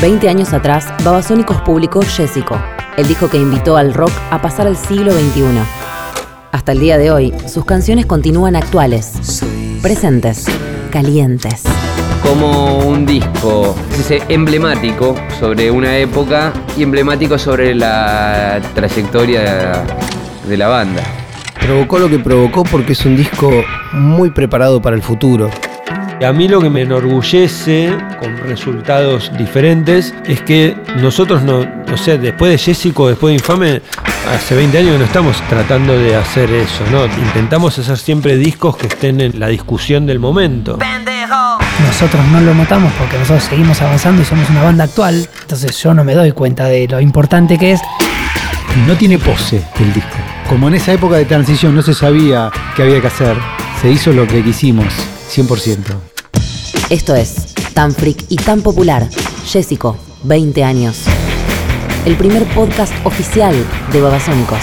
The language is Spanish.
20 años atrás, Babasónicos publicó Jessico, el disco que invitó al rock a pasar al siglo XXI. Hasta el día de hoy, sus canciones continúan actuales, presentes, calientes. Como un disco dice, emblemático sobre una época y emblemático sobre la trayectoria de la banda. Provocó lo que provocó porque es un disco muy preparado para el futuro. A mí lo que me enorgullece con resultados diferentes es que nosotros no, no sé, después de Jessico, después de Infame, hace 20 años que no estamos tratando de hacer eso, ¿no? Intentamos hacer siempre discos que estén en la discusión del momento. Nosotros no lo notamos porque nosotros seguimos avanzando y somos una banda actual, entonces yo no me doy cuenta de lo importante que es. No tiene pose el disco. Como en esa época de transición no se sabía qué había que hacer, se hizo lo que quisimos. 100%. Esto es tan freak y tan popular. Jessico, 20 años. El primer podcast oficial de Babasónicos.